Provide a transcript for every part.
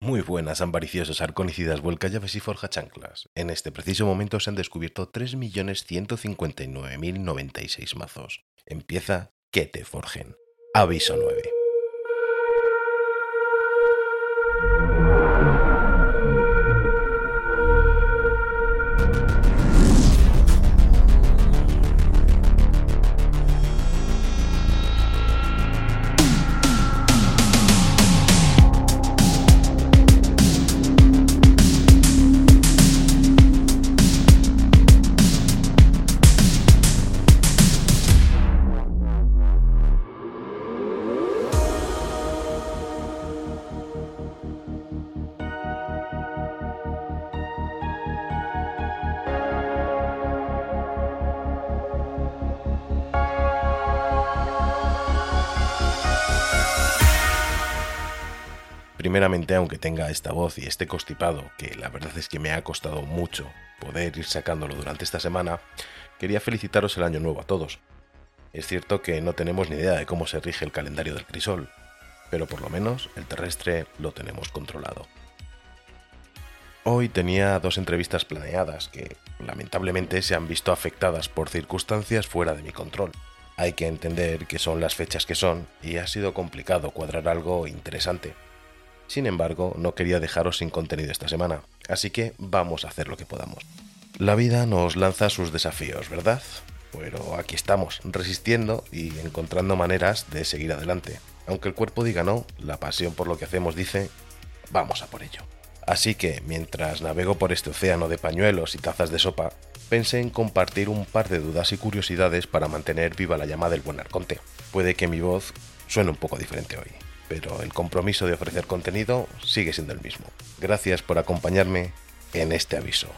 Muy buenas, ambariciosos, arconicidas, vuelcallaves y forja chanclas. En este preciso momento se han descubierto 3.159.096 mazos. Empieza que te forjen. Aviso 9. Aunque tenga esta voz y este constipado, que la verdad es que me ha costado mucho poder ir sacándolo durante esta semana, quería felicitaros el año nuevo a todos. Es cierto que no tenemos ni idea de cómo se rige el calendario del crisol, pero por lo menos el terrestre lo tenemos controlado. Hoy tenía dos entrevistas planeadas que lamentablemente se han visto afectadas por circunstancias fuera de mi control. Hay que entender que son las fechas que son y ha sido complicado cuadrar algo interesante. Sin embargo, no quería dejaros sin contenido esta semana, así que vamos a hacer lo que podamos. La vida nos lanza sus desafíos, ¿verdad? Pero aquí estamos, resistiendo y encontrando maneras de seguir adelante. Aunque el cuerpo diga no, la pasión por lo que hacemos dice, vamos a por ello. Así que, mientras navego por este océano de pañuelos y tazas de sopa, pensé en compartir un par de dudas y curiosidades para mantener viva la llama del buen arconte. Puede que mi voz suene un poco diferente hoy pero el compromiso de ofrecer contenido sigue siendo el mismo. Gracias por acompañarme en este aviso,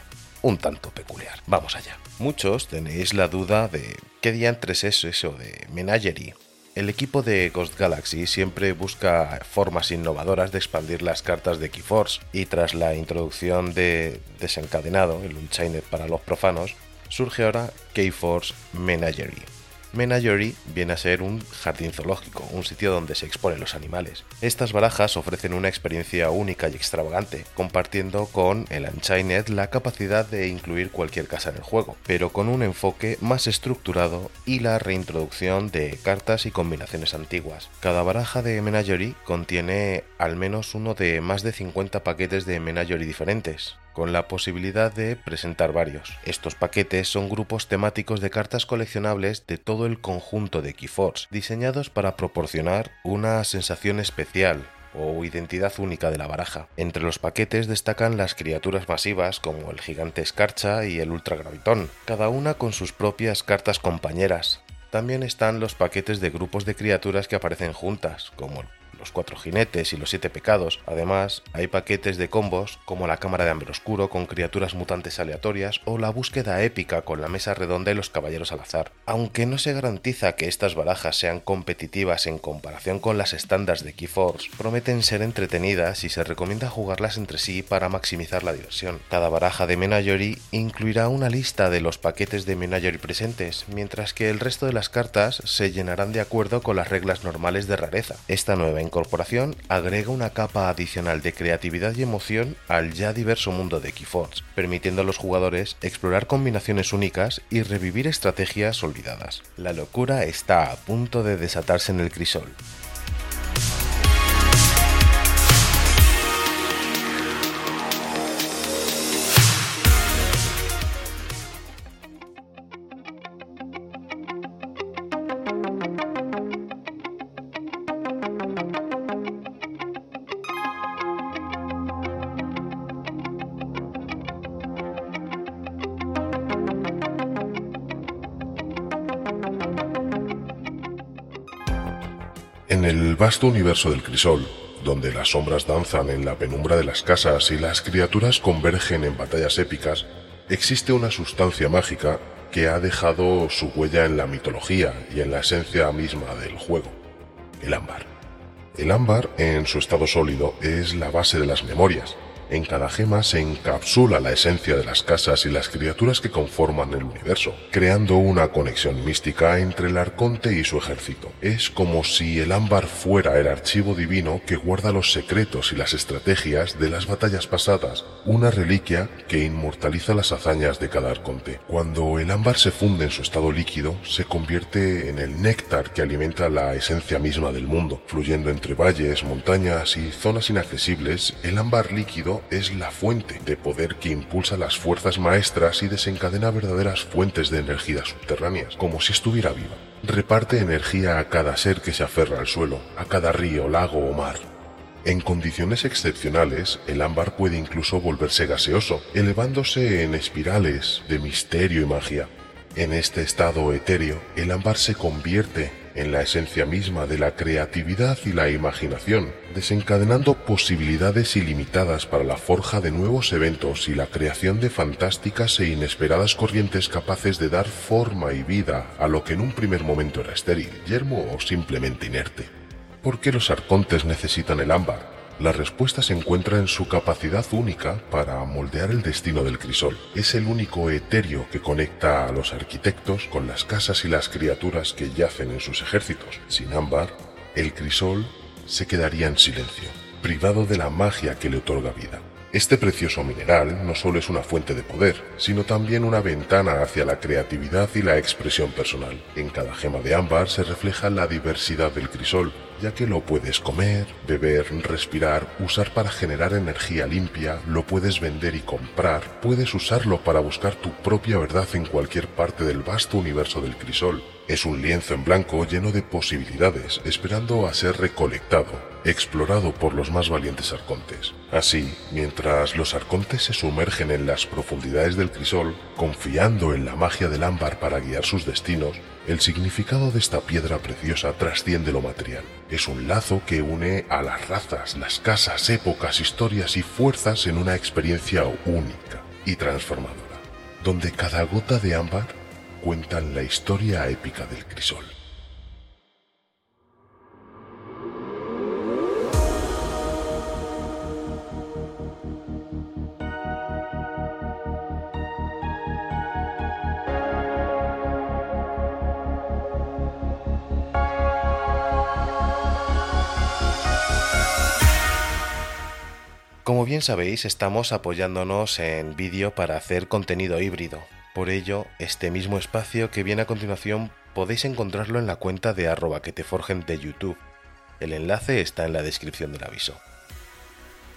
un tanto peculiar. Vamos allá. Muchos tenéis la duda de qué diantres es eso de Menagerie. El equipo de Ghost Galaxy siempre busca formas innovadoras de expandir las cartas de Keyforce y tras la introducción de Desencadenado, el Unchained para los profanos, surge ahora Keyforce Menagerie Menagerie viene a ser un jardín zoológico, un sitio donde se exponen los animales. Estas barajas ofrecen una experiencia única y extravagante, compartiendo con el Unchained la capacidad de incluir cualquier casa en el juego, pero con un enfoque más estructurado y la reintroducción de cartas y combinaciones antiguas. Cada baraja de Menagerie contiene al menos uno de más de 50 paquetes de Menagerie diferentes, con la posibilidad de presentar varios. Estos paquetes son grupos temáticos de cartas coleccionables de todo el conjunto de Keyforce, diseñados para proporcionar una sensación especial o identidad única de la baraja. Entre los paquetes destacan las criaturas masivas como el gigante escarcha y el ultragravitón, cada una con sus propias cartas compañeras. También están los paquetes de grupos de criaturas que aparecen juntas, como el los cuatro jinetes y los siete pecados. Además, hay paquetes de combos como la cámara de hambre oscuro con criaturas mutantes aleatorias o la búsqueda épica con la mesa redonda y los caballeros al azar. Aunque no se garantiza que estas barajas sean competitivas en comparación con las estándares de Keyforce, prometen ser entretenidas y se recomienda jugarlas entre sí para maximizar la diversión. Cada baraja de Menagerie incluirá una lista de los paquetes de Menagerie presentes, mientras que el resto de las cartas se llenarán de acuerdo con las reglas normales de rareza. Esta nueva incorporación agrega una capa adicional de creatividad y emoción al ya diverso mundo de Keyforge, permitiendo a los jugadores explorar combinaciones únicas y revivir estrategias olvidadas. La locura está a punto de desatarse en el crisol. Vasto universo del crisol, donde las sombras danzan en la penumbra de las casas y las criaturas convergen en batallas épicas, existe una sustancia mágica que ha dejado su huella en la mitología y en la esencia misma del juego, el ámbar. El ámbar, en su estado sólido, es la base de las memorias, En cada gema se encapsula la esencia de las casas y las criaturas que conforman el universo, creando una conexión mística entre el arconte y su ejército. Es como si el ámbar fuera el archivo divino que guarda los secretos y las estrategias de las batallas pasadas, una reliquia que inmortaliza las hazañas de cada arconte. Cuando el ámbar se funde en su estado líquido, se convierte en el néctar que alimenta la esencia misma del mundo, fluyendo entre valles, montañas y zonas inaccesibles, el ámbar líquido es la fuente de poder que impulsa las fuerzas maestras y desencadena verdaderas fuentes de energía subterráneas, como si estuviera viva. Reparte energía a cada ser que se aferra al suelo, a cada río, lago o mar. En condiciones excepcionales, el ámbar puede incluso volverse gaseoso, elevándose en espirales de misterio y magia. En este estado etéreo, el ámbar se convierte en la esencia misma de la creatividad y la imaginación, desencadenando posibilidades ilimitadas para la forja de nuevos eventos y la creación de fantásticas e inesperadas corrientes capaces de dar forma y vida a lo que en un primer momento era estéril, yermo o simplemente inerte. ¿Por qué los arcontes necesitan el ámbar? La respuesta se encuentra en su capacidad única para moldear el destino del crisol. Es el único etéreo que conecta a los arquitectos con las casas y las criaturas que yacen en sus ejércitos. Sin ámbar, el crisol se quedaría en silencio, privado de la magia que le otorga vida. Este precioso mineral no solo es una fuente de poder, sino también una ventana hacia la creatividad y la expresión personal. En cada gema de ámbar se refleja la diversidad del crisol, ya que lo puedes comer, beber, respirar, usar para generar energía limpia, lo puedes vender y comprar, puedes usarlo para buscar tu propia verdad en cualquier parte del vasto universo del crisol. Es un lienzo en blanco lleno de posibilidades, esperando a ser recolectado, explorado por los más valientes arcontes. Así, mientras los arcontes se sumergen en las profundidades del crisol, confiando en la magia del ámbar para guiar sus destinos, el significado de esta piedra preciosa trasciende lo material. Es un lazo que une a las razas, las casas, épocas, historias y fuerzas en una experiencia única y transformadora, donde cada gota de ámbar cuentan la historia épica del crisol. Sabéis, estamos apoyándonos en vídeo para hacer contenido híbrido, por ello, este mismo espacio que viene a continuación podéis encontrarlo en la cuenta de arroba que te forjen de YouTube. El enlace está en la descripción del aviso.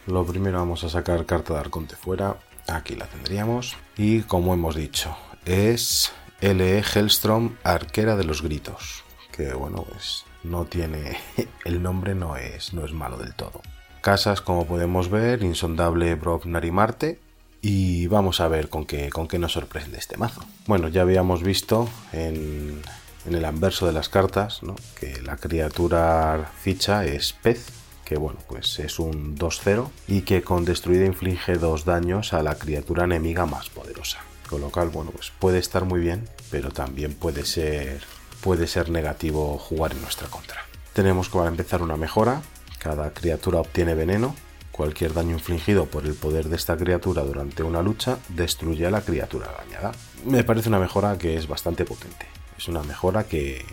Lo primero vamos a sacar carta de Arconte fuera. Aquí la tendríamos. Y como hemos dicho, es LE Hellstrom, Arquera de los Gritos. Que bueno, pues no tiene. El nombre no es, no es malo del todo. Casas, como podemos ver, Insondable Brobnar y Marte, y vamos a ver con qué, con qué nos sorprende este mazo. Bueno, ya habíamos visto en, el anverso de las cartas que la criatura ficha es pez, que bueno, pues es un 2-0 y que con destruida inflige dos daños a la criatura enemiga más poderosa. Con lo cual, bueno, pues puede estar muy bien, pero también puede ser, puede ser negativo jugar en nuestra contra. Tenemos que empezar una mejora. Cada criatura obtiene veneno Cualquier daño infligido por el poder de esta criatura durante una lucha destruye a la criatura dañada. Me parece una mejora que es bastante potente. Es una mejora que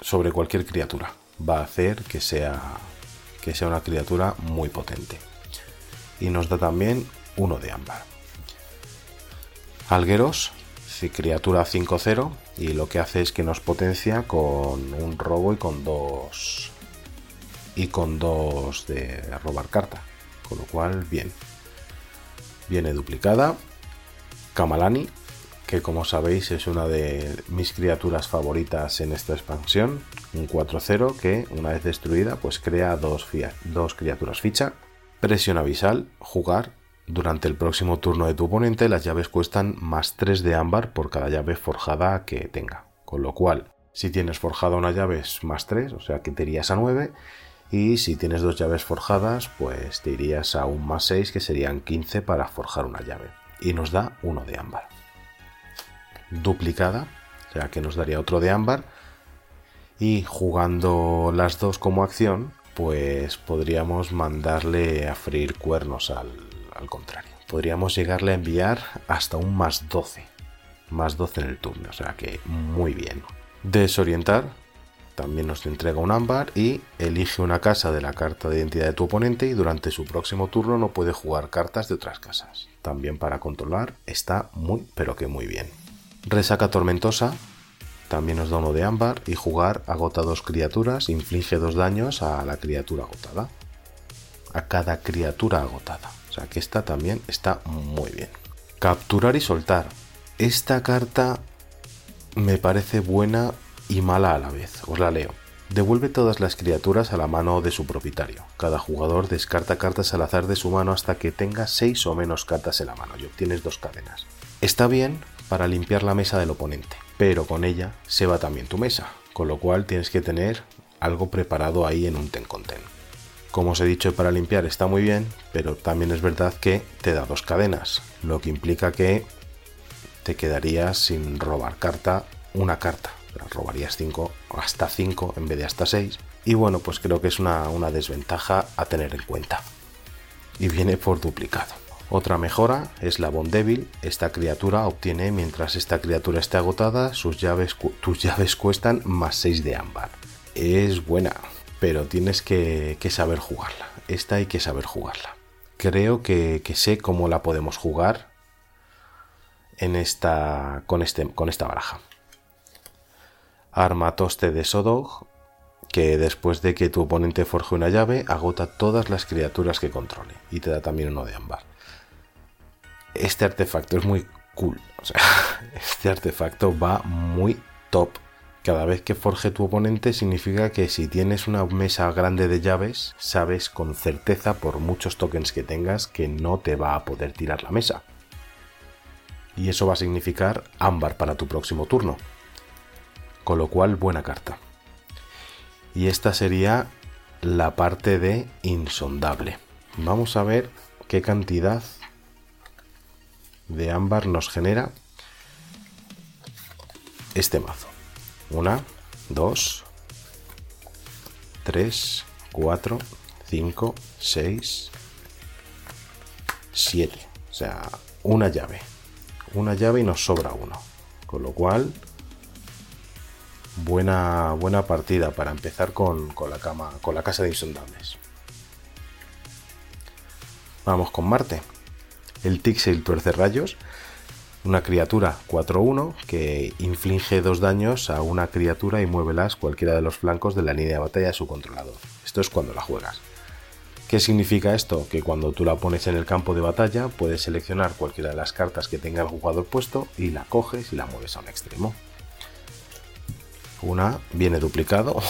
sobre cualquier criatura va a hacer que sea que sea una criatura muy potente. Y nos da también uno de ámbar. Algueros, criatura 5-0 y lo que hace es que nos potencia con un robo y con dos y con dos de robar carta. Con lo cual, bien. Viene duplicada. Kamalani, que como sabéis es una de mis criaturas favoritas en esta expansión. Un 4-0 que, una vez destruida, pues crea dos, dos criaturas ficha. Presión avisal, jugar. Durante el próximo turno de tu oponente, las llaves cuestan más 3 de ámbar por cada llave forjada que tenga. Con lo cual, si tienes forjada una llave es más 3, o sea que te irías a 9 y si tienes dos llaves forjadas, pues te irías a un más 6 que serían 15 para forjar una llave. Y nos da uno de ámbar. Duplicada, o sea que nos daría otro de ámbar. Y jugando las dos como acción, pues podríamos mandarle a freír cuernos al, contrario. Podríamos llegarle a enviar hasta un más 12. Más 12 en el turno, o sea que muy bien. Desorientar, también nos entrega un ámbar y elige una casa de la carta de identidad de tu oponente y durante su próximo turno no puede jugar cartas de otras casas. También para controlar está muy pero que muy bien. Resaca tormentosa, también nos da uno de ámbar y jugar agota dos criaturas, inflige dos daños a la criatura agotada. A cada criatura agotada. O sea que esta también está muy bien. Capturar y soltar. Esta carta me parece buena y mala a la vez. Os la leo. Devuelve todas las criaturas a la mano de su propietario. Cada jugador descarta cartas al azar de su mano hasta que tenga 6 o menos cartas en la mano y obtienes dos cadenas. Está bien para limpiar la mesa del oponente pero con ella se va también tu mesa, con lo cual tienes que tener algo preparado ahí en un ten con ten. Como os he dicho, para limpiar está muy bien, pero también es verdad que te da dos cadenas, lo que implica que te quedarías sin robar carta, una carta. Robarías cinco, hasta 5 en vez de hasta 6. Y bueno, pues creo que es una, una desventaja a tener en cuenta. Y viene por duplicado. Otra mejora es la Bondevil. Esta criatura obtiene, mientras esta criatura esté agotada, sus llaves, tus llaves cuestan más 6 de ámbar. Es buena, pero tienes que, saber jugarla. Esta hay que saber jugarla. Creo que, sé cómo la podemos jugar en esta, con, este, con esta baraja. Armatoste de Sodog, que después de que tu oponente forje una llave, agota todas las criaturas que controle y te da también uno de ámbar este artefacto es muy cool. Este artefacto va muy top. Cada vez que forje tu oponente significa que si tienes una mesa grande de llaves, sabes con certeza por muchos tokens que tengas que no te va a poder tirar la mesa. Y eso va a significar ámbar para tu próximo turno. Con lo cual, buena carta. Y esta sería la parte de insondable. Vamos a ver qué cantidad de ámbar nos genera este mazo. Una, dos, tres, cuatro, cinco, seis, siete. O sea, una llave. Una llave y nos sobra uno. Con lo cual, buena, buena partida para empezar con, con la cama, con la casa de insondables. Vamos con Marte el Tixel tuerce rayos, una criatura 4-1 que inflige dos daños a una criatura y muévelas cualquiera de los flancos de la línea de batalla de su controlador. Esto es cuando la juegas. ¿Qué significa esto? Que cuando tú la pones en el campo de batalla puedes seleccionar cualquiera de las cartas que tenga el jugador puesto y la coges y la mueves a un extremo. Una viene duplicado,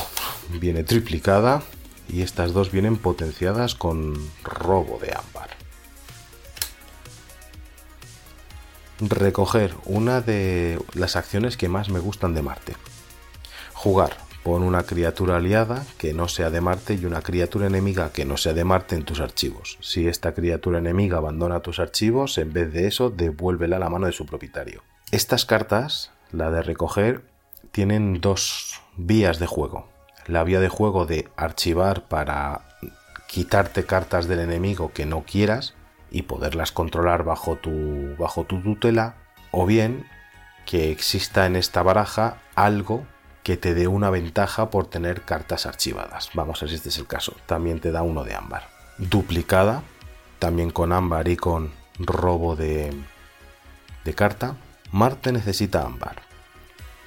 viene triplicada y estas dos vienen potenciadas con robo de ámbar. recoger una de las acciones que más me gustan de Marte. Jugar. Pon una criatura aliada que no sea de Marte y una criatura enemiga que no sea de Marte en tus archivos. Si esta criatura enemiga abandona tus archivos, en vez de eso, devuélvela a la mano de su propietario. Estas cartas, la de recoger, tienen dos vías de juego. La vía de juego de archivar para quitarte cartas del enemigo que no quieras y poderlas controlar bajo tu, bajo tu tutela, o bien que exista en esta baraja algo que te dé una ventaja por tener cartas archivadas. Vamos a ver si este es el caso. También te da uno de ámbar. Duplicada, también con ámbar y con robo de, de carta. Marte necesita ámbar.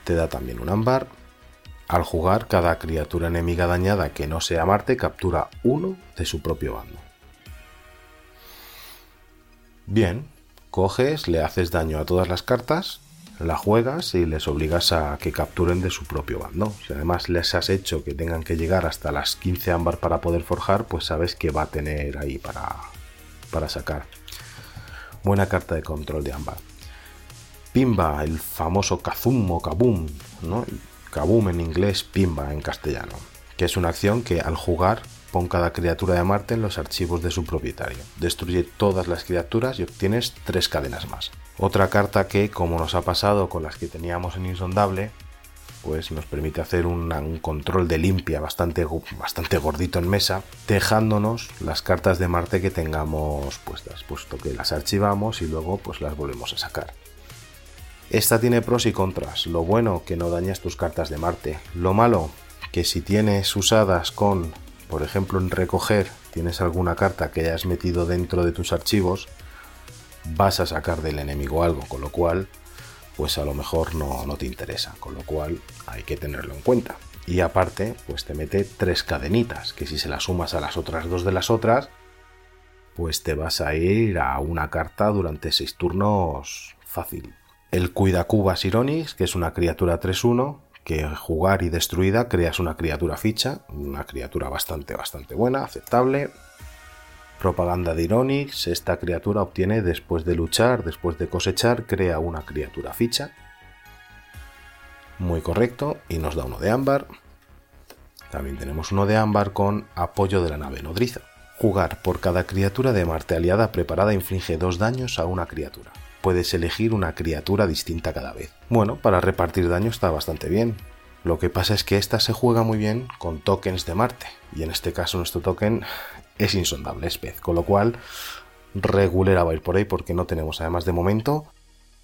Te da también un ámbar. Al jugar, cada criatura enemiga dañada que no sea Marte captura uno de su propio bando. Bien, coges, le haces daño a todas las cartas, la juegas y les obligas a que capturen de su propio bando. Si además les has hecho que tengan que llegar hasta las 15 ámbar para poder forjar, pues sabes que va a tener ahí para, para sacar. Buena carta de control de ámbar. Pimba, el famoso Kazum o Kabum, ¿no? Kabum en inglés, Pimba en castellano, que es una acción que al jugar Pon cada criatura de Marte en los archivos de su propietario. Destruye todas las criaturas y obtienes tres cadenas más. Otra carta que, como nos ha pasado con las que teníamos en Insondable, pues nos permite hacer un control de limpia bastante, bastante gordito en mesa, dejándonos las cartas de Marte que tengamos puestas, puesto que las archivamos y luego pues las volvemos a sacar. Esta tiene pros y contras. Lo bueno, que no dañas tus cartas de Marte. Lo malo, que si tienes usadas con, por ejemplo, en recoger, tienes alguna carta que hayas metido dentro de tus archivos, vas a sacar del enemigo algo, con lo cual pues a lo mejor no, no te interesa, con lo cual hay que tenerlo en cuenta. Y aparte, pues te mete tres cadenitas, que si se las sumas a las otras dos de las otras, pues te vas a ir a una carta durante seis turnos fácil. El Cuidacubas Ironix, que es una criatura 3-1, que jugar y destruida creas una criatura ficha, una criatura bastante, bastante buena, aceptable, Propaganda de Ironix, esta criatura obtiene después de luchar, después de cosechar, crea una criatura ficha. Muy correcto, y nos da uno de ámbar. También tenemos uno de ámbar con apoyo de la nave nodriza. Jugar por cada criatura de Marte aliada preparada inflige dos daños a una criatura. Puedes elegir una criatura distinta cada vez. Bueno, para repartir daño está bastante bien. Lo que pasa es que esta se juega muy bien con tokens de Marte, y en este caso nuestro token es insondable, es pez. Con lo cual, regulera va a ir por ahí porque no tenemos además de momento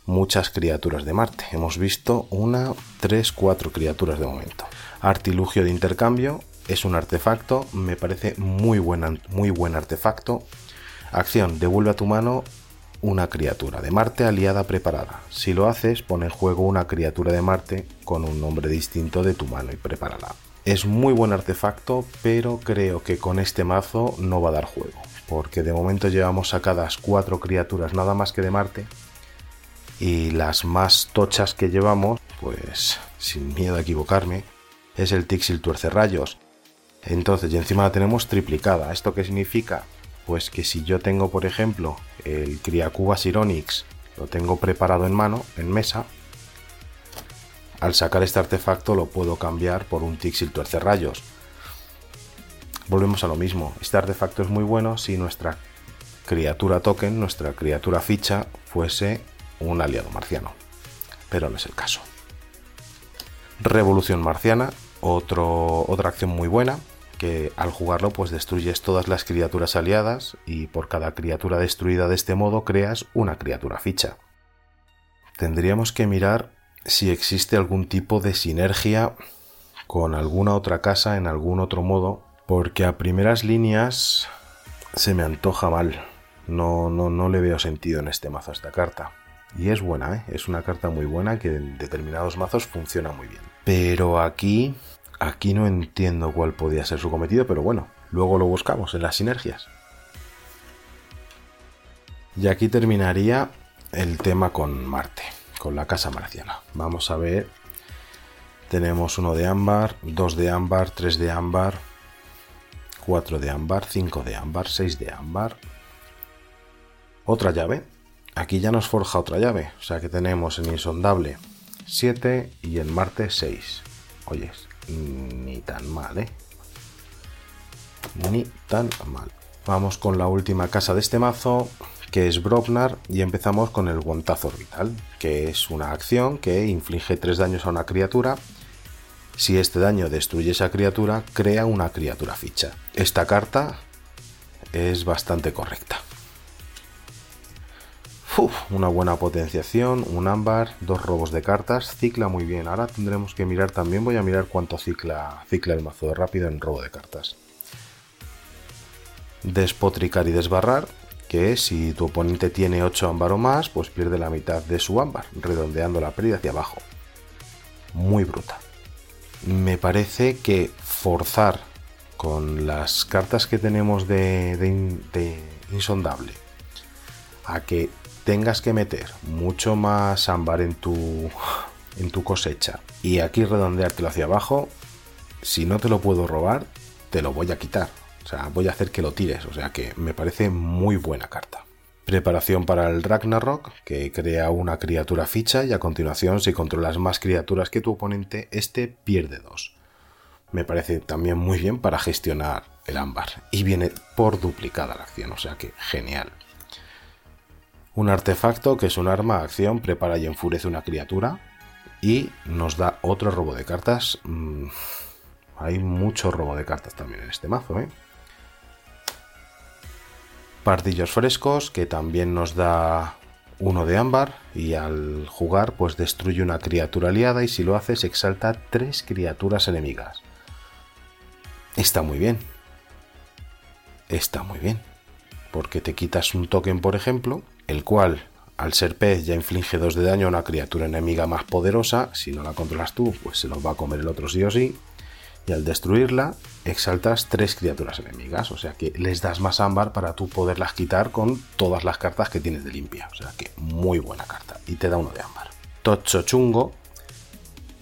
muchas criaturas de Marte. Hemos visto una, tres, cuatro criaturas de momento. Artilugio de intercambio es un artefacto, me parece muy, buena, muy buen artefacto. Acción, devuelve a tu mano una criatura de Marte aliada preparada. Si lo haces, pone en juego una criatura de Marte con un nombre distinto de tu mano y prepárala. Es muy buen artefacto, pero creo que con este mazo no va a dar juego, porque de momento llevamos sacadas cuatro criaturas nada más que de Marte, y las más tochas que llevamos, pues sin miedo a equivocarme, es el Tixil Tuerce Rayos. Entonces, y encima la tenemos triplicada. ¿Esto qué significa? Pues que si yo tengo, por ejemplo, el Criacubas Ironix, lo tengo preparado en mano, en mesa, al sacar este artefacto lo puedo cambiar por un Tixil Tuerce Rayos. Volvemos a lo mismo. Este artefacto es muy bueno si nuestra criatura token, nuestra criatura ficha, fuese un aliado marciano. Pero no es el caso. Revolución marciana, otra acción muy buena, que al jugarlo pues destruyes todas las criaturas aliadas y por cada criatura destruida de este modo creas una criatura ficha. Tendríamos que mirar si existe algún tipo de sinergia con alguna otra casa en algún otro modo, porque a primeras líneas se me antoja mal. No, no, no le veo sentido en este mazo a esta carta. Y es buena, ¿eh? es una carta muy buena que en determinados mazos funciona muy bien. Pero aquí, aquí no entiendo cuál podía ser su cometido, pero bueno, luego lo buscamos en las sinergias. Y aquí terminaría el tema con Marte con la casa marciana. Vamos a ver. Tenemos uno de ámbar, dos de ámbar, tres de ámbar, cuatro de ámbar, cinco de ámbar, seis de ámbar. Otra llave. Aquí ya nos forja otra llave. O sea que tenemos en insondable 7 y en Marte 6. Oye, ni tan mal, ¿eh? Ni tan mal. Vamos con la última casa de este mazo, que es Brobnar, y empezamos con el guantazo orbital, que es una acción que inflige 3 daños a una criatura. Si este daño destruye esa criatura, crea una criatura ficha. Esta carta es bastante correcta. Una buena potenciación, un ámbar, dos robos de cartas, cicla muy bien. Ahora tendremos que mirar también, voy a mirar cuánto cicla, cicla el mazo de rápido en robo de cartas. Despotricar y desbarrar, que si tu oponente tiene 8 ámbar o más, pues pierde la mitad de su ámbar, redondeando la pérdida hacia abajo. Muy bruta. Me parece que forzar con las cartas que tenemos de, de, insondable a que tengas que meter mucho más ámbar en tu, en tu cosecha y aquí redondeártelo hacia abajo, si no te lo puedo robar, te lo voy a quitar. O sea, voy a hacer que lo tires, o sea que me parece muy buena carta. Preparación para el Ragnarok, que crea una criatura ficha y a continuación si controlas más criaturas que tu oponente, este pierde dos. Me parece también muy bien para gestionar el ámbar y viene por duplicada la acción, o sea que genial. Un artefacto que es un arma, acción, prepara y enfurece una criatura. y nos da otro robo de cartas. Mm, hay mucho robo de cartas también en este mazo, ¿eh? Pardillos frescos, que también nos da uno de ámbar y al jugar pues destruye una criatura aliada y si lo haces exalta tres criaturas enemigas. Está muy bien. Está muy bien. Porque te quitas un token, por ejemplo, el cual al ser pez ya inflige dos de daño a una criatura enemiga más poderosa. Si no la controlas tú, pues se los va a comer el otro sí o sí y al destruirla exaltas tres criaturas enemigas, o sea que les das más ámbar para tú poderlas quitar con todas las cartas que tienes de limpia, o sea que muy buena carta y te da uno de ámbar. Tocho Chungo,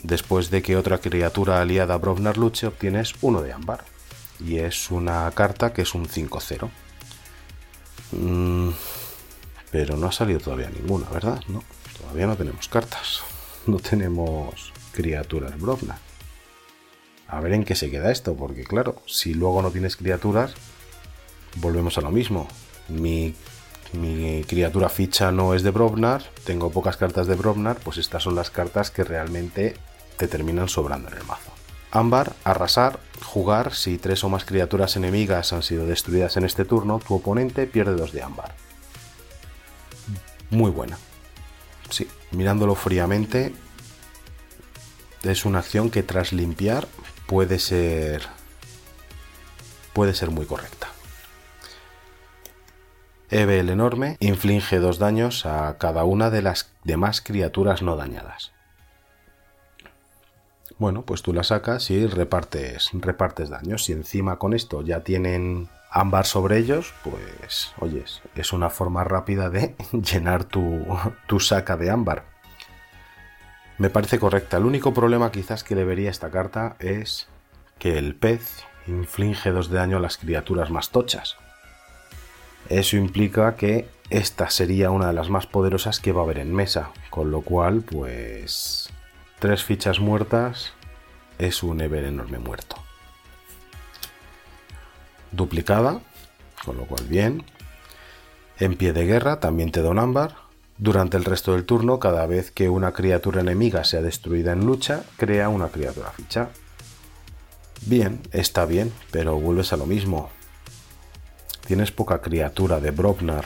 después de que otra criatura aliada a Brovnar luche, obtienes uno de ámbar y es una carta que es un 5-0. Mm, pero no ha salido todavía ninguna, ¿verdad? No, todavía no tenemos cartas, no tenemos criaturas Brovnar a ver en qué se queda esto, porque claro, si luego no tienes criaturas, volvemos a lo mismo. Mi, criatura ficha no es de Brovnar, tengo pocas cartas de Brovnar, pues estas son las cartas que realmente te terminan sobrando en el mazo. Ámbar, arrasar, jugar, si tres o más criaturas enemigas han sido destruidas en este turno, tu oponente pierde dos de ámbar. Muy buena. Sí, mirándolo fríamente, es una acción que tras limpiar puede ser puede ser muy correcta. Eve el enorme inflige dos daños a cada una de las demás criaturas no dañadas. Bueno, pues tú la sacas y repartes, repartes daños. Si encima con esto ya tienen ámbar sobre ellos, pues oyes, es una forma rápida de llenar tu, saca de ámbar me parece correcta. El único problema quizás que le vería esta carta es que el pez inflige dos de daño a las criaturas más tochas. Eso implica que esta sería una de las más poderosas que va a haber en mesa, con lo cual, pues, tres fichas muertas es un Ever enorme muerto. Duplicada, con lo cual bien. En pie de guerra también te da un ámbar, durante el resto del turno, cada vez que una criatura enemiga sea destruida en lucha, crea una criatura ficha. Bien, está bien, pero vuelves a lo mismo. Tienes poca criatura de Brobnar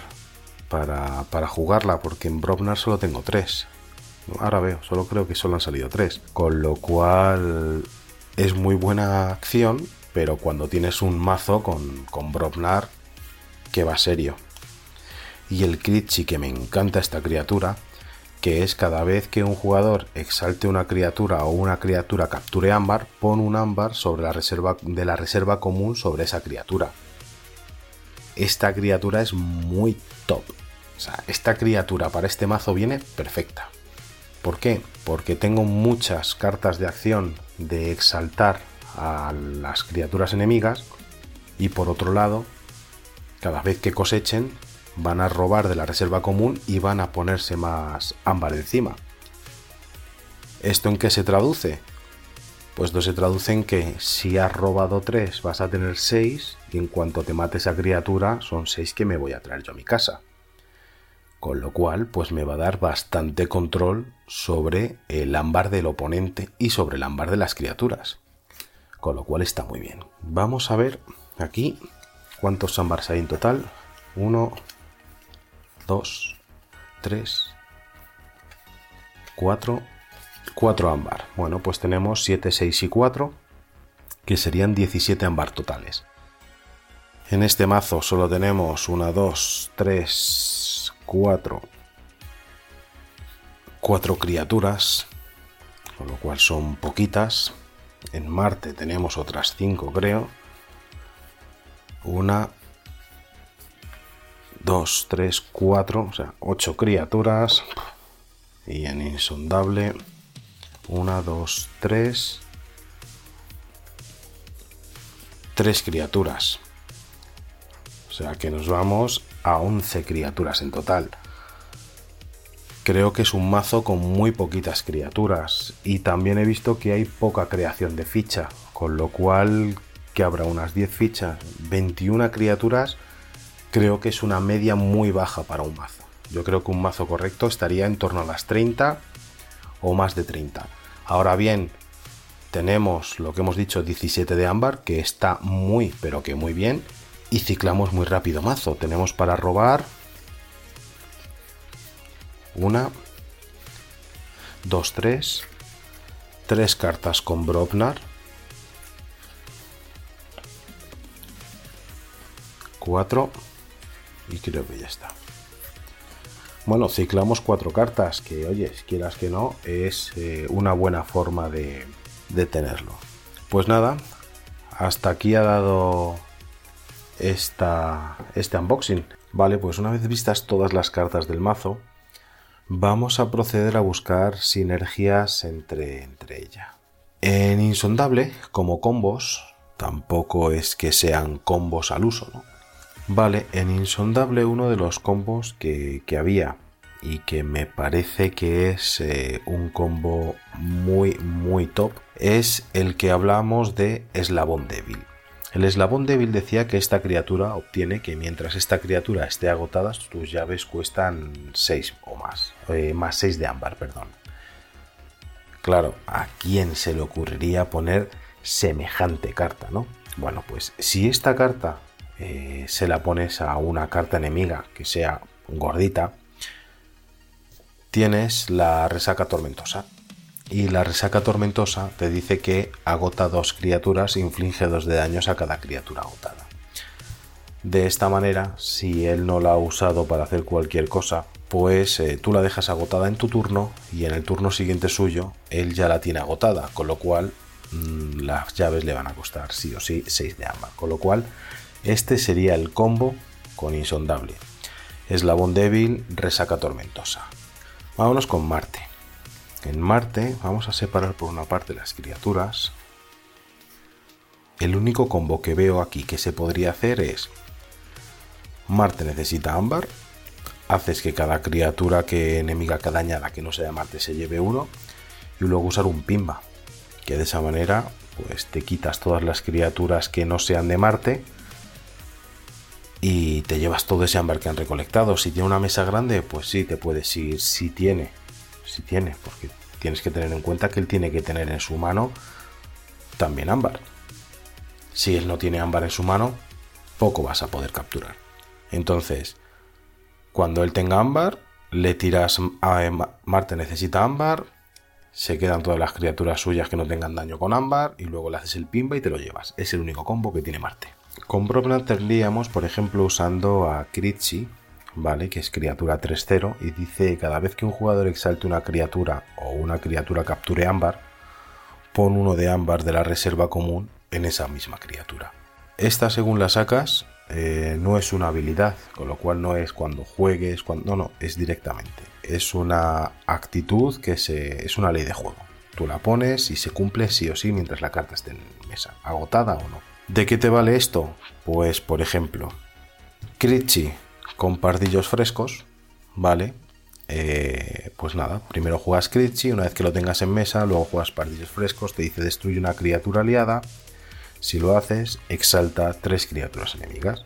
para, para jugarla, porque en Brobnar solo tengo tres. Ahora veo, solo creo que solo han salido tres. Con lo cual es muy buena acción, pero cuando tienes un mazo con, con Brobnar, que va serio y el crit sí que me encanta esta criatura, que es cada vez que un jugador exalte una criatura o una criatura capture ámbar, pone un ámbar sobre la reserva de la reserva común sobre esa criatura. Esta criatura es muy top. O sea, esta criatura para este mazo viene perfecta. ¿Por qué? Porque tengo muchas cartas de acción de exaltar a las criaturas enemigas y por otro lado, cada vez que cosechen, van a robar de la reserva común y van a ponerse más ámbar encima. ¿Esto en qué se traduce? Pues no se traduce en que si has robado 3 vas a tener 6 y en cuanto te mate esa criatura son 6 que me voy a traer yo a mi casa. Con lo cual pues me va a dar bastante control sobre el ámbar del oponente y sobre el ámbar de las criaturas. Con lo cual está muy bien. Vamos a ver aquí cuántos ámbars hay en total. 1, 2, 3, 4, 4 ámbar. Bueno, pues tenemos 7, 6 y 4, que serían 17 ámbar totales. En este mazo solo tenemos 1, 2, 3, 4, 4 criaturas, con lo cual son poquitas. En Marte tenemos otras 5, creo. Una, 2, 3, 4, o sea, 8 criaturas. Y en insondable, 1, 2, 3, 3 criaturas. O sea que nos vamos a 11 criaturas en total. Creo que es un mazo con muy poquitas criaturas. Y también he visto que hay poca creación de ficha. Con lo cual que habrá unas 10 fichas, 21 criaturas creo que es una media muy baja para un mazo. Yo creo que un mazo correcto estaría en torno a las 30 o más de 30. Ahora bien, tenemos lo que hemos dicho 17 de ámbar, que está muy, pero que muy bien, y ciclamos muy rápido mazo. Tenemos para robar una, dos, tres, tres cartas con Brobnar, cuatro y creo que ya está. Bueno, ciclamos cuatro cartas, que oye, quieras que no, es eh, una buena forma de, de tenerlo. Pues nada, hasta aquí ha dado esta, este unboxing. Vale, pues una vez vistas todas las cartas del mazo, vamos a proceder a buscar sinergias entre, entre ella. En Insondable, como combos, tampoco es que sean combos al uso, ¿no? Vale, en Insondable uno de los combos que, había y que me parece que es eh, un combo muy muy top es el que hablamos de eslabón débil. El eslabón débil decía que esta criatura obtiene que mientras esta criatura esté agotada, tus llaves cuestan 6 o más, eh, más 6 de ámbar, perdón. Claro, ¿a quién se le ocurriría poner semejante carta, no? Bueno, pues si esta carta eh, se la pones a una carta enemiga que sea gordita, tienes la resaca tormentosa y la resaca tormentosa te dice que agota dos criaturas inflige dos de daños a cada criatura agotada. De esta manera, si él no la ha usado para hacer cualquier cosa, pues eh, tú la dejas agotada en tu turno y en el turno siguiente suyo él ya la tiene agotada, con lo cual mm, las llaves le van a costar sí o sí 6 de ambas. Con lo cual, este sería el combo con Insondable. Eslabón débil, resaca tormentosa. Vámonos con Marte. En Marte vamos a separar por una parte las criaturas. El único combo que veo aquí que se podría hacer es Marte necesita ámbar, haces que cada criatura que enemiga que dañada que no sea Marte se lleve uno y luego usar un pimba, que de esa manera pues te quitas todas las criaturas que no sean de Marte y te llevas todo ese ámbar que han recolectado. Si tiene una mesa grande, pues sí, te puedes ir. Si tiene si tiene, porque tienes que tener en cuenta que él tiene que tener en su mano también ámbar. Si él no tiene ámbar en su mano, poco vas a poder capturar. Entonces, cuando él tenga ámbar, le tiras a Marte necesita ámbar, se quedan todas las criaturas suyas que no tengan daño con ámbar y luego le haces el pimba y te lo llevas. Es el único combo que tiene Marte. Con Brobnar tendríamos, por ejemplo, usando a Kritsi, ¿vale? Que es criatura 3-0 y dice cada vez que un jugador exalte una criatura o una criatura capture ámbar, pon uno de ámbar de la reserva común en esa misma criatura. Esta según la sacas eh, no es una habilidad, con lo cual no es cuando juegues, cuando no, no, es directamente. Es una actitud que es una ley de juego. Tú la pones y se cumple sí o sí mientras la carta esté en mesa, agotada o no. ¿De qué te vale esto? Pues por ejemplo, Critchy con pardillos frescos, ¿vale? Eh, pues nada, primero juegas Critchy, una vez que lo tengas en mesa, luego juegas pardillos frescos, te dice destruye una criatura aliada. Si lo haces, exalta tres criaturas enemigas.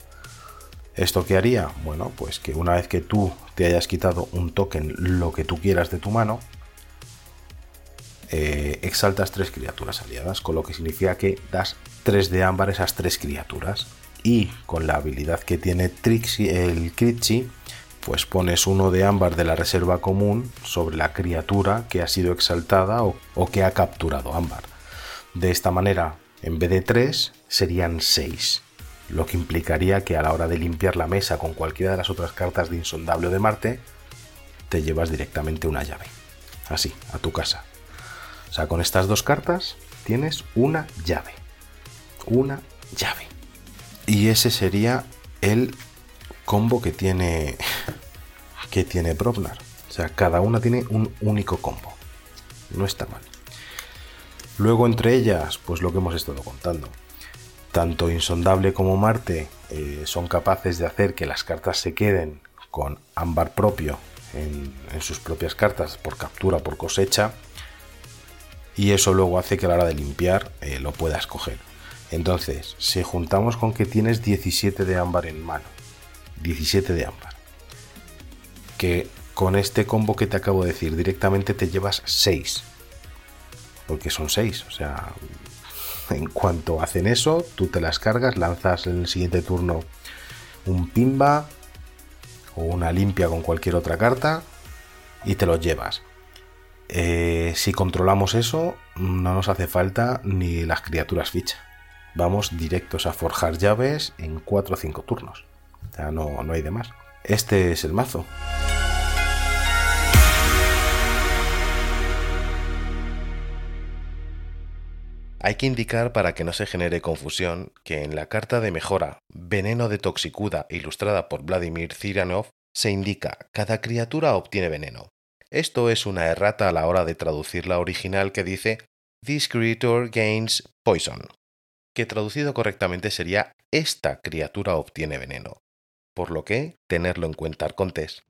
¿Esto qué haría? Bueno, pues que una vez que tú te hayas quitado un token, lo que tú quieras de tu mano, eh, exaltas tres criaturas aliadas, con lo que significa que das tres de ámbar esas tres criaturas y con la habilidad que tiene Trixie, el Critchy, pues pones uno de ámbar de la reserva común sobre la criatura que ha sido exaltada o, que ha capturado ámbar. De esta manera, en vez de 3, serían 6, lo que implicaría que a la hora de limpiar la mesa con cualquiera de las otras cartas de Insondable o de Marte, te llevas directamente una llave. Así, a tu casa. O sea, con estas dos cartas tienes una llave. Una llave. Y ese sería el combo que tiene que tiene. O sea, cada una tiene un único combo. No está mal. Luego entre ellas, pues lo que hemos estado contando. Tanto Insondable como Marte eh, son capaces de hacer que las cartas se queden con ámbar propio en, sus propias cartas por captura, por cosecha. Y eso luego hace que a la hora de limpiar eh, lo puedas coger. Entonces, si juntamos con que tienes 17 de ámbar en mano, 17 de ámbar, que Con este combo que te acabo de decir, directamente te llevas 6. Porque son 6. O sea, en cuanto hacen eso, tú te las cargas, lanzas en el siguiente turno un pimba o una limpia con cualquier otra carta y te los llevas. Eh, si controlamos eso, no nos hace falta ni las criaturas ficha. Vamos directos a forjar llaves en 4 o 5 turnos. Sea, no, no hay de más. Este es el mazo. Hay que indicar para que no se genere confusión que en la carta de mejora Veneno de Toxicuda ilustrada por Vladimir Ziranov se indica cada criatura obtiene veneno. Esto es una errata a la hora de traducir la original que dice This creature gains poison, que traducido correctamente sería esta criatura obtiene veneno, por lo que tenerlo en cuenta Arcontes.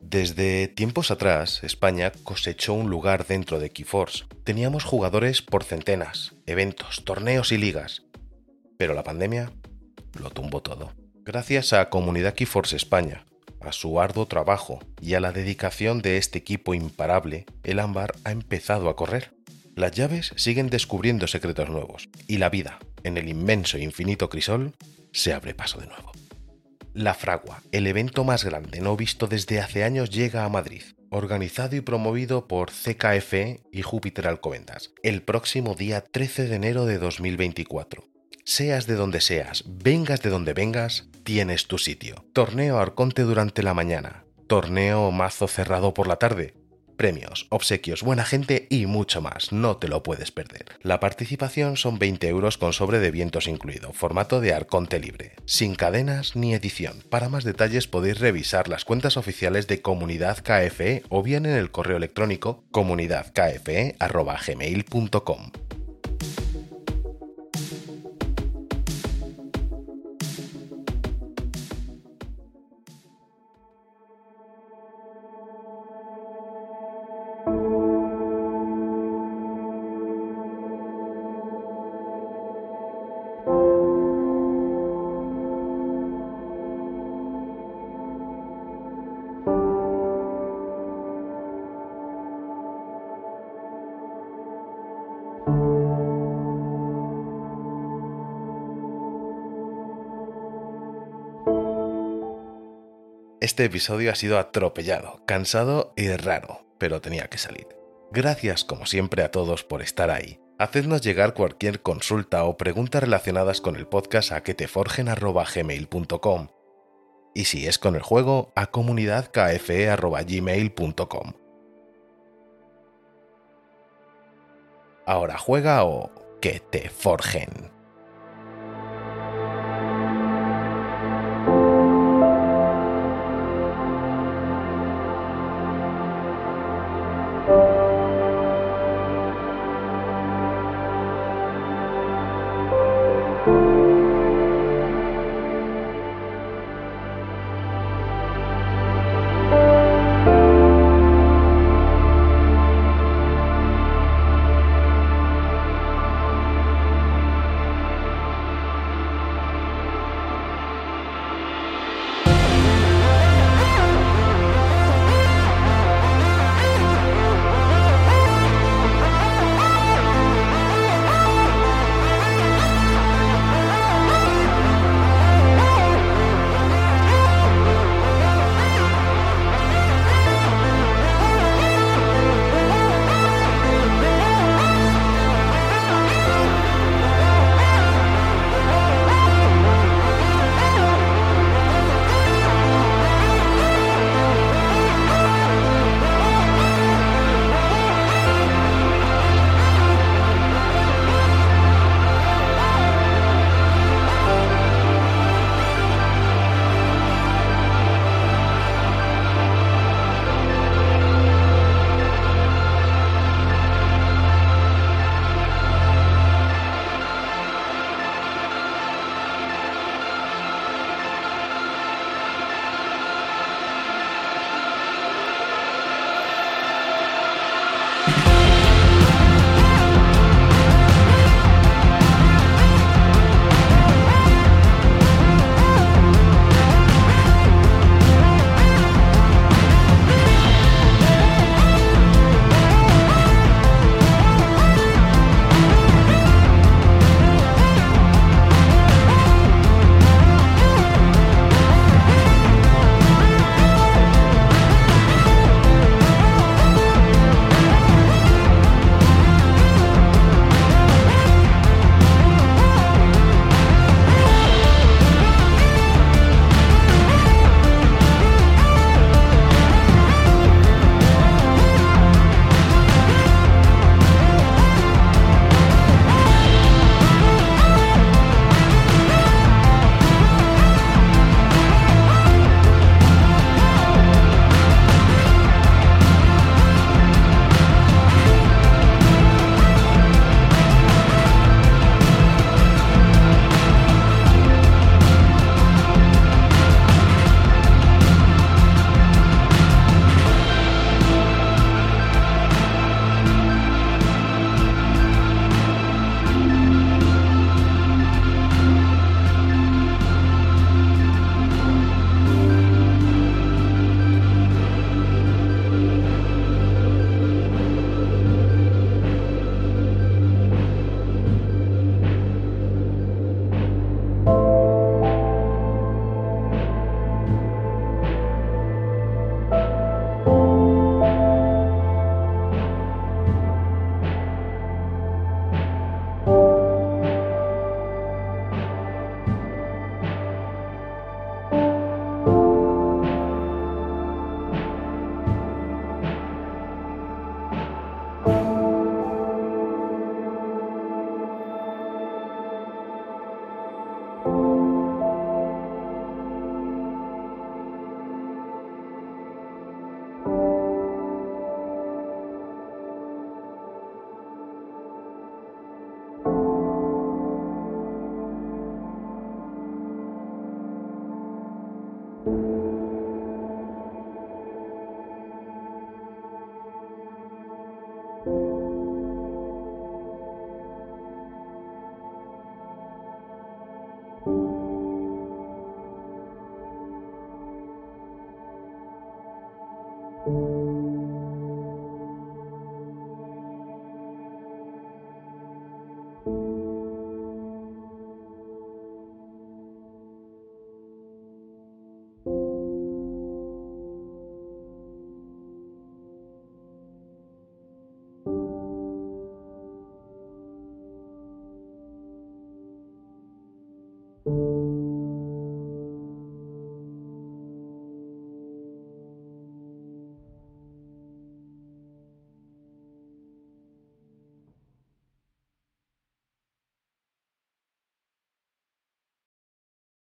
Desde tiempos atrás, España cosechó un lugar dentro de Keyforce. Teníamos jugadores por centenas, eventos, torneos y ligas. Pero la pandemia lo tumbó todo. Gracias a Comunidad Keyforce España, a su arduo trabajo y a la dedicación de este equipo imparable, el ámbar ha empezado a correr. Las llaves siguen descubriendo secretos nuevos y la vida, en el inmenso e infinito crisol, se abre paso de nuevo. La Fragua, el evento más grande no visto desde hace años, llega a Madrid, organizado y promovido por CKF y Júpiter Alcobendas, el próximo día 13 de enero de 2024. Seas de donde seas, vengas de donde vengas, tienes tu sitio. Torneo Arconte durante la mañana, torneo mazo cerrado por la tarde, premios, obsequios, buena gente y mucho más. No te lo puedes perder. La participación son 20 euros con sobre de vientos incluido, formato de Arconte libre, sin cadenas ni edición. Para más detalles podéis revisar las cuentas oficiales de Comunidad KFE o bien en el correo electrónico comunidadkfe.gmail.com. Este episodio ha sido atropellado, cansado y raro, pero tenía que salir. Gracias como siempre a todos por estar ahí. Hacednos llegar cualquier consulta o pregunta relacionadas con el podcast a queteforgen.gmail.com y si es con el juego a comunidadkfe.gmail.com. Ahora juega o que te forjen.